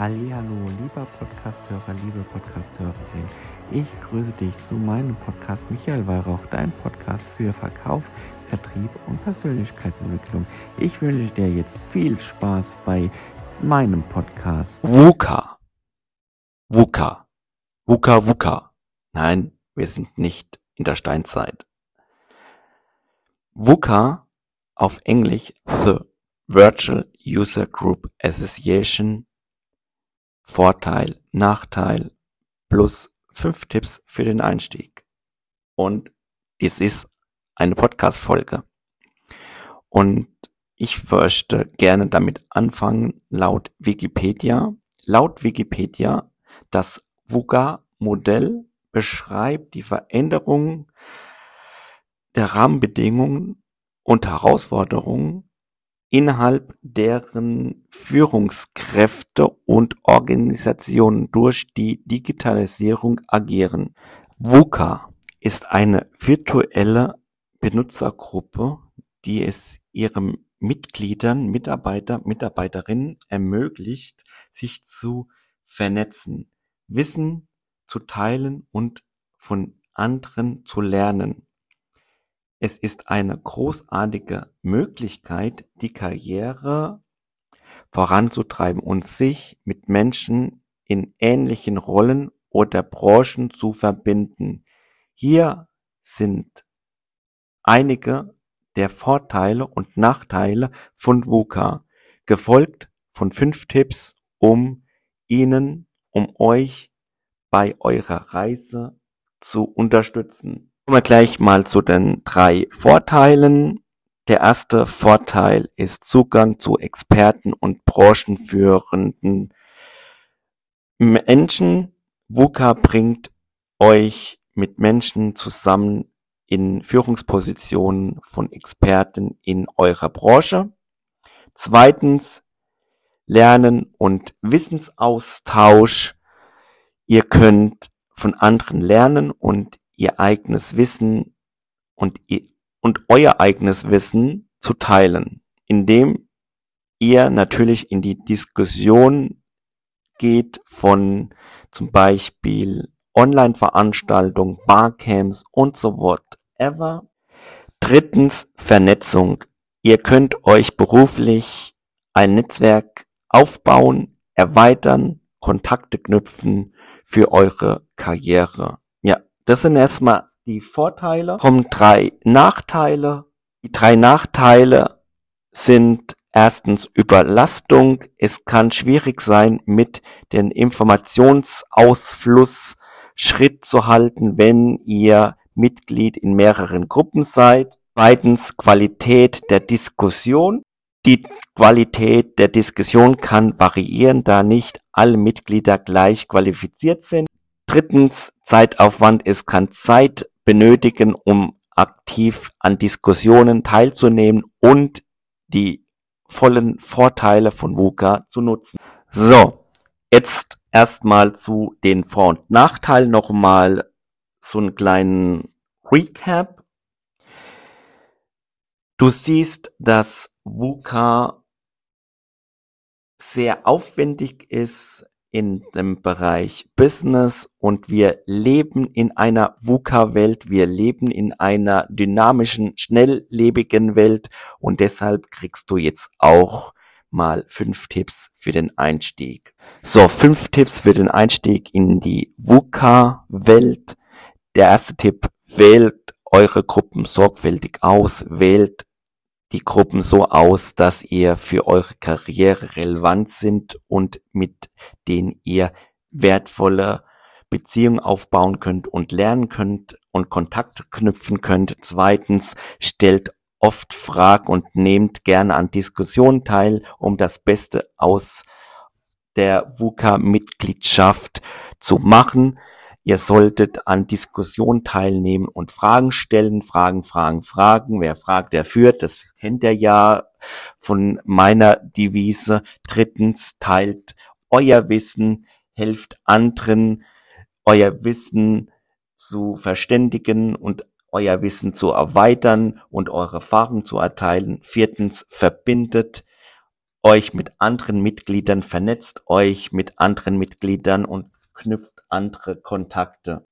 Hallihallo, lieber Podcasthörer, liebe Podcasthörerin. Ich grüße dich zu meinem Podcast Michael Weihrauch, dein Podcast für Verkauf, Vertrieb und Persönlichkeitsentwicklung. Ich wünsche dir jetzt viel Spaß bei meinem Podcast. VUCA. VUCA. VUCA, VUCA. Nein, wir sind nicht in der Steinzeit. VUCA auf Englisch The Virtual User Group Association Vorteil, Nachteil plus fünf Tipps für den Einstieg. Und dies ist eine Podcast-Folge. Und ich möchte gerne damit anfangen, laut Wikipedia. Laut Wikipedia, das VUGA-Modell beschreibt die Veränderung der Rahmenbedingungen und Herausforderungen innerhalb deren Führungskräfte und Organisationen durch die Digitalisierung agieren. VUCA ist eine virtuelle Benutzergruppe, die es ihren Mitgliedern, Mitarbeiter, Mitarbeiterinnen ermöglicht, sich zu vernetzen, Wissen zu teilen und von anderen zu lernen. Es ist eine großartige Möglichkeit, die Karriere voranzutreiben und sich mit Menschen in ähnlichen Rollen oder Branchen zu verbinden. Hier sind einige der Vorteile und Nachteile von VUCA, gefolgt von fünf Tipps, um Ihnen, um euch bei eurer Reise zu unterstützen. Kommen wir gleich mal zu den drei Vorteilen. Der erste Vorteil ist Zugang zu Experten und branchenführenden Menschen. VUCA bringt euch mit Menschen zusammen in Führungspositionen von Experten in eurer Branche. Zweitens Lernen und Wissensaustausch. Ihr könnt von anderen lernen und ihr eigenes Wissen und, und euer eigenes Wissen zu teilen, indem ihr natürlich in die Diskussion geht von zum Beispiel Online-Veranstaltungen, Barcamps und so whatever. Drittens Vernetzung. Ihr könnt euch beruflich ein Netzwerk aufbauen, erweitern, Kontakte knüpfen für eure Karriere. Das sind erstmal die Vorteile. Kommen drei Nachteile. Die drei Nachteile sind erstens Überlastung. Es kann schwierig sein, mit dem Informationsausfluss Schritt zu halten, wenn ihr Mitglied in mehreren Gruppen seid. Zweitens Qualität der Diskussion. Die Qualität der Diskussion kann variieren, da nicht alle Mitglieder gleich qualifiziert sind. Drittens Zeitaufwand Es kann Zeit benötigen, um aktiv an Diskussionen teilzunehmen und die vollen Vorteile von VUCA zu nutzen. So, jetzt erstmal zu den Vor- und Nachteilen nochmal so einen kleinen Recap. Du siehst, dass VUCA sehr aufwendig ist, in dem Bereich Business und wir leben in einer VUCA-Welt, wir leben in einer dynamischen, schnelllebigen Welt und deshalb kriegst du jetzt auch mal fünf Tipps für den Einstieg. So, fünf Tipps für den Einstieg in die VUCA-Welt. Der erste Tipp, wählt eure Gruppen sorgfältig aus, wählt die Gruppen so aus, dass ihr für eure Karriere relevant sind und mit denen ihr wertvolle Beziehungen aufbauen könnt und lernen könnt und Kontakt knüpfen könnt. Zweitens, stellt oft Fragen und nehmt gerne an Diskussionen teil, um das Beste aus der VUCA-Mitgliedschaft zu machen. Ihr solltet an Diskussionen teilnehmen und Fragen stellen. Fragen, Fragen, Fragen. Wer fragt, der führt. Das kennt ihr ja von meiner Devise. Drittens, teilt euer Wissen, helft anderen, euer Wissen zu verständigen und euer Wissen zu erweitern und eure Erfahrung zu erteilen. Viertens, verbindet euch mit anderen Mitgliedern, vernetzt euch mit anderen Mitgliedern und knüpft andere Kontakte.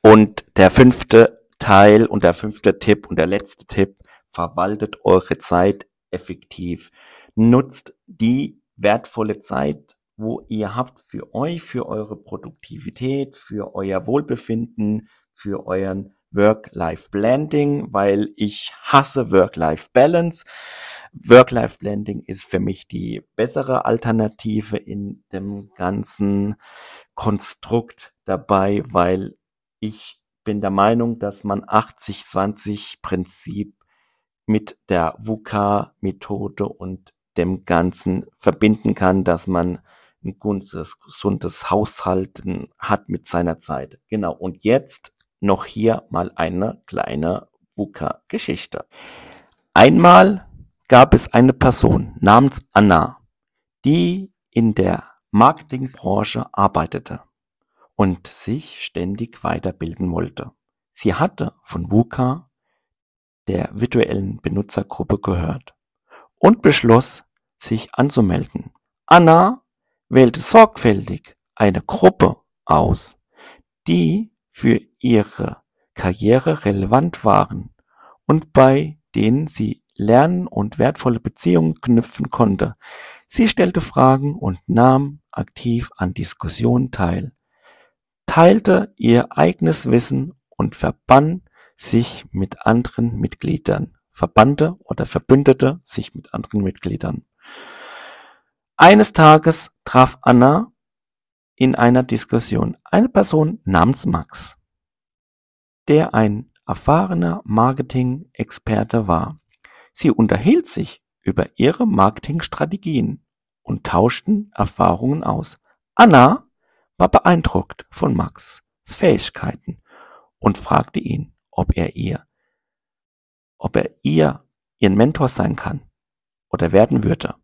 Und der fünfte Teil und der fünfte Tipp und der letzte Tipp, verwaltet eure Zeit effektiv. Nutzt die wertvolle Zeit, wo ihr habt für euch, für eure Produktivität, für euer Wohlbefinden, für euren Work-Life-Blending, weil ich hasse Work-Life-Balance. Work-Life-Blending ist für mich die bessere Alternative in dem ganzen Konstrukt dabei, weil ich bin der Meinung, dass man 80-20 Prinzip mit der VUCA-Methode und dem Ganzen verbinden kann, dass man ein gutes, gesundes Haushalten hat mit seiner Zeit. Genau. Und jetzt noch hier mal eine kleine VUCA-Geschichte. Einmal gab es eine Person namens Anna, die in der Marketingbranche arbeitete und sich ständig weiterbilden wollte. Sie hatte von VUCA, der virtuellen Benutzergruppe, gehört und beschloss, sich anzumelden. Anna wählte sorgfältig eine Gruppe aus, die für ihre Karriere relevant waren und bei denen sie lernen und wertvolle Beziehungen knüpfen konnte. Sie stellte Fragen und nahm aktiv an Diskussionen teil, teilte ihr eigenes Wissen und verband sich mit anderen Mitgliedern, verbannte oder verbündete sich mit anderen Mitgliedern. Eines Tages traf Anna in einer Diskussion eine Person namens Max, der ein erfahrener Marketing-Experte war. Sie unterhielt sich über ihre Marketingstrategien und tauschten Erfahrungen aus. Anna war beeindruckt von Max' Fähigkeiten und fragte ihn, ob er ihr, ob er ihr ihren Mentor sein kann oder werden würde.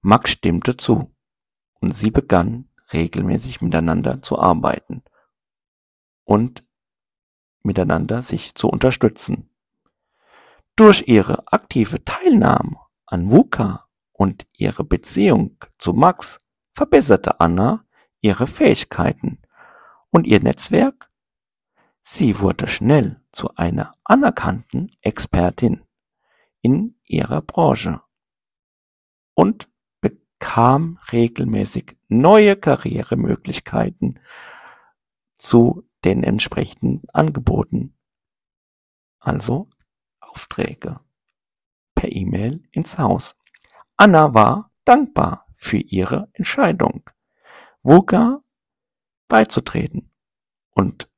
Max stimmte zu und sie begann regelmäßig miteinander zu arbeiten und miteinander sich zu unterstützen. Durch ihre aktive Teilnahme an VUCA und ihre Beziehung zu Max verbesserte Anna ihre Fähigkeiten und ihr Netzwerk. Sie wurde schnell zu einer anerkannten Expertin in ihrer Branche und bekam regelmäßig neue Karrieremöglichkeiten zu den entsprechenden Angeboten, also Aufträge per E-Mail ins Haus. Anna war dankbar für ihre Entscheidung. Vuga beizutreten und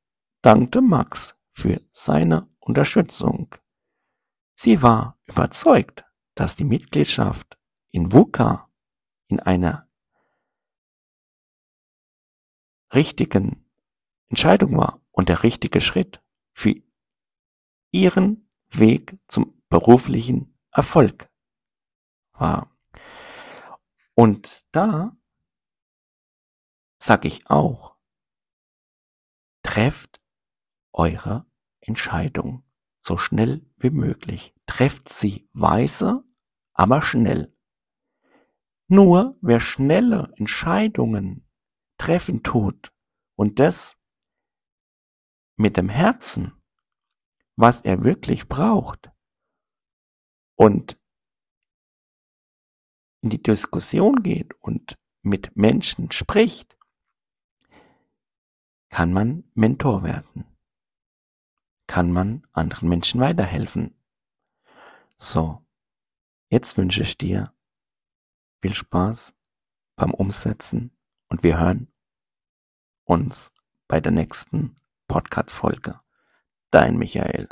dankte Max für seine Unterstützung. Sie war überzeugt, dass die Mitgliedschaft in VUCA in einer richtigen Entscheidung war und der richtige Schritt für ihren Weg zum beruflichen Erfolg war. Und da sag ich auch, trefft eure Entscheidung so schnell wie möglich. Trefft sie weise, aber schnell. Nur wer schnelle Entscheidungen treffen tut und das mit dem Herzen, was er wirklich braucht und in die Diskussion geht und mit Menschen spricht, kann man Mentor werden? Kann man anderen Menschen weiterhelfen? So, jetzt wünsche ich dir viel Spaß beim Umsetzen und wir hören uns bei der nächsten Podcast-Folge. Dein Michael.